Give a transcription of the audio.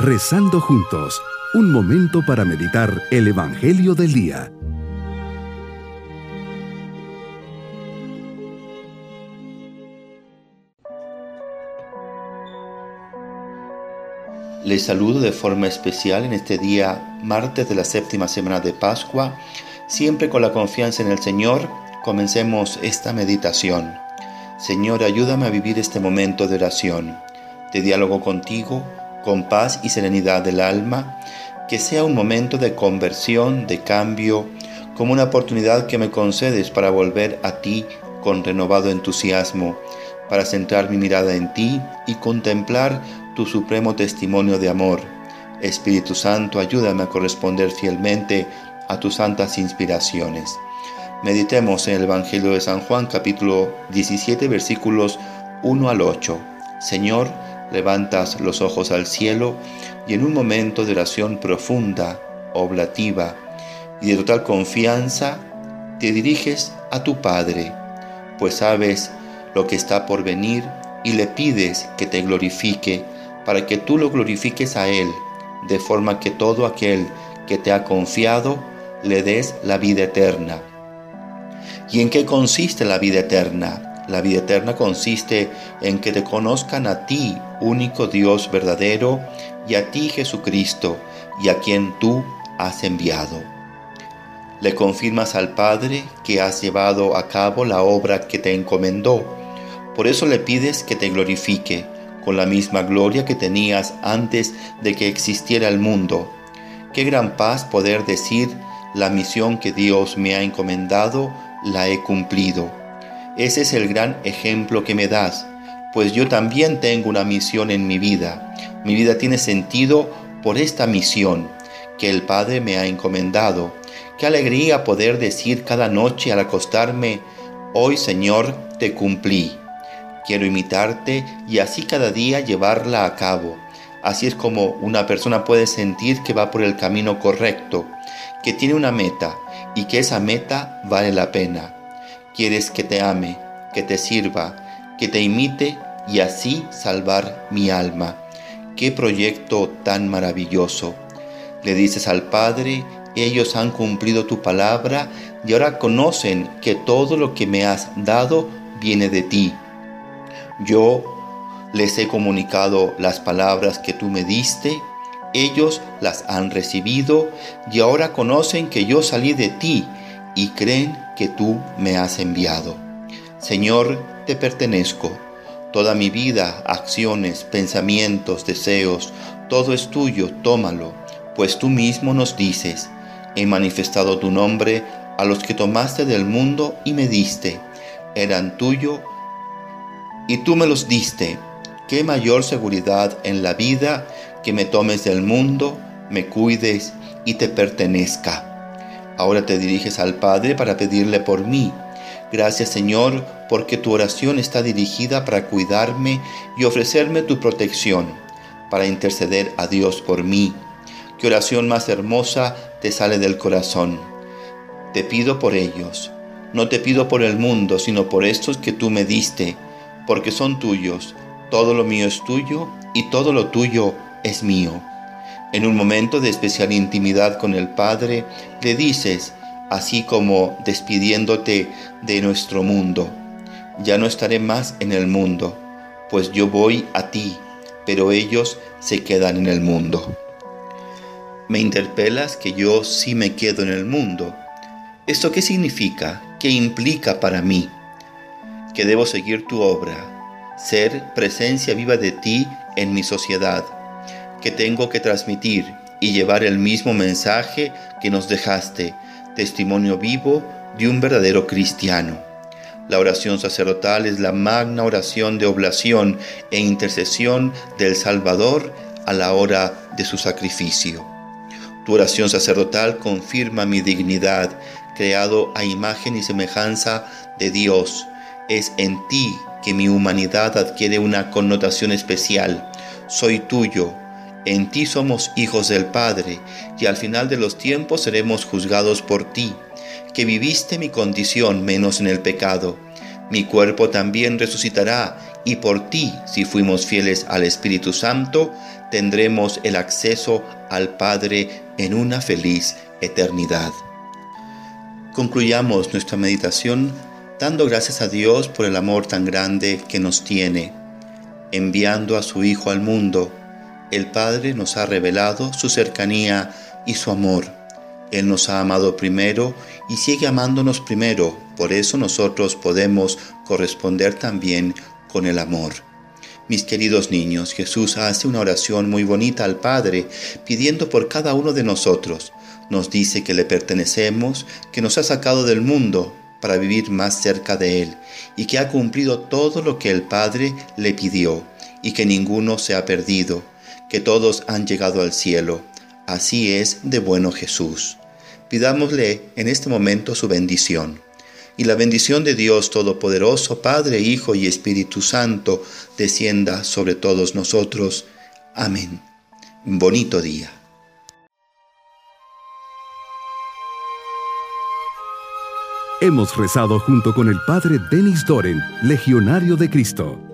Rezando juntos, un momento para meditar el Evangelio del Día. Les saludo de forma especial en este día, martes de la séptima semana de Pascua. Siempre con la confianza en el Señor, comencemos esta meditación. Señor, ayúdame a vivir este momento de oración, de diálogo contigo, con paz y serenidad del alma, que sea un momento de conversión, de cambio, como una oportunidad que me concedes para volver a ti con renovado entusiasmo, para centrar mi mirada en ti y contemplar tu supremo testimonio de amor. Espíritu Santo, ayúdame a corresponder fielmente a tus santas inspiraciones. Meditemos en el Evangelio de San Juan capítulo 17 versículos 1 al 8. Señor, levantas los ojos al cielo y en un momento de oración profunda, oblativa y de total confianza, te diriges a tu Padre, pues sabes lo que está por venir y le pides que te glorifique para que tú lo glorifiques a Él, de forma que todo aquel que te ha confiado le des la vida eterna. ¿Y en qué consiste la vida eterna? La vida eterna consiste en que te conozcan a ti, único Dios verdadero, y a ti Jesucristo, y a quien tú has enviado. Le confirmas al Padre que has llevado a cabo la obra que te encomendó. Por eso le pides que te glorifique con la misma gloria que tenías antes de que existiera el mundo. Qué gran paz poder decir, la misión que Dios me ha encomendado, la he cumplido. Ese es el gran ejemplo que me das, pues yo también tengo una misión en mi vida. Mi vida tiene sentido por esta misión que el Padre me ha encomendado. Qué alegría poder decir cada noche al acostarme, hoy Señor, te cumplí. Quiero imitarte y así cada día llevarla a cabo. Así es como una persona puede sentir que va por el camino correcto, que tiene una meta y que esa meta vale la pena. Quieres que te ame, que te sirva, que te imite y así salvar mi alma. Qué proyecto tan maravilloso. Le dices al Padre, ellos han cumplido tu palabra y ahora conocen que todo lo que me has dado viene de ti yo les he comunicado las palabras que tú me diste, ellos las han recibido y ahora conocen que yo salí de ti y creen que tú me has enviado. Señor, te pertenezco. Toda mi vida, acciones, pensamientos, deseos, todo es tuyo, tómalo, pues tú mismo nos dices, he manifestado tu nombre a los que tomaste del mundo y me diste, eran tuyo y tú me los diste. Qué mayor seguridad en la vida que me tomes del mundo, me cuides y te pertenezca. Ahora te diriges al Padre para pedirle por mí. Gracias Señor, porque tu oración está dirigida para cuidarme y ofrecerme tu protección, para interceder a Dios por mí. Qué oración más hermosa te sale del corazón. Te pido por ellos. No te pido por el mundo, sino por estos que tú me diste porque son tuyos, todo lo mío es tuyo y todo lo tuyo es mío. En un momento de especial intimidad con el Padre, le dices, así como despidiéndote de nuestro mundo, ya no estaré más en el mundo, pues yo voy a ti, pero ellos se quedan en el mundo. Me interpelas que yo sí me quedo en el mundo. ¿Esto qué significa? ¿Qué implica para mí? que debo seguir tu obra, ser presencia viva de ti en mi sociedad, que tengo que transmitir y llevar el mismo mensaje que nos dejaste, testimonio vivo de un verdadero cristiano. La oración sacerdotal es la magna oración de oblación e intercesión del Salvador a la hora de su sacrificio. Tu oración sacerdotal confirma mi dignidad, creado a imagen y semejanza de Dios, es en ti que mi humanidad adquiere una connotación especial. Soy tuyo, en ti somos hijos del Padre, y al final de los tiempos seremos juzgados por ti, que viviste mi condición menos en el pecado. Mi cuerpo también resucitará y por ti, si fuimos fieles al Espíritu Santo, tendremos el acceso al Padre en una feliz eternidad. Concluyamos nuestra meditación dando gracias a Dios por el amor tan grande que nos tiene. Enviando a su Hijo al mundo, el Padre nos ha revelado su cercanía y su amor. Él nos ha amado primero y sigue amándonos primero, por eso nosotros podemos corresponder también con el amor. Mis queridos niños, Jesús hace una oración muy bonita al Padre, pidiendo por cada uno de nosotros. Nos dice que le pertenecemos, que nos ha sacado del mundo para vivir más cerca de Él, y que ha cumplido todo lo que el Padre le pidió, y que ninguno se ha perdido, que todos han llegado al cielo. Así es de bueno Jesús. Pidámosle en este momento su bendición y la bendición de Dios Todopoderoso, Padre, Hijo y Espíritu Santo, descienda sobre todos nosotros. Amén. Bonito día. Hemos rezado junto con el Padre Denis Doren, Legionario de Cristo.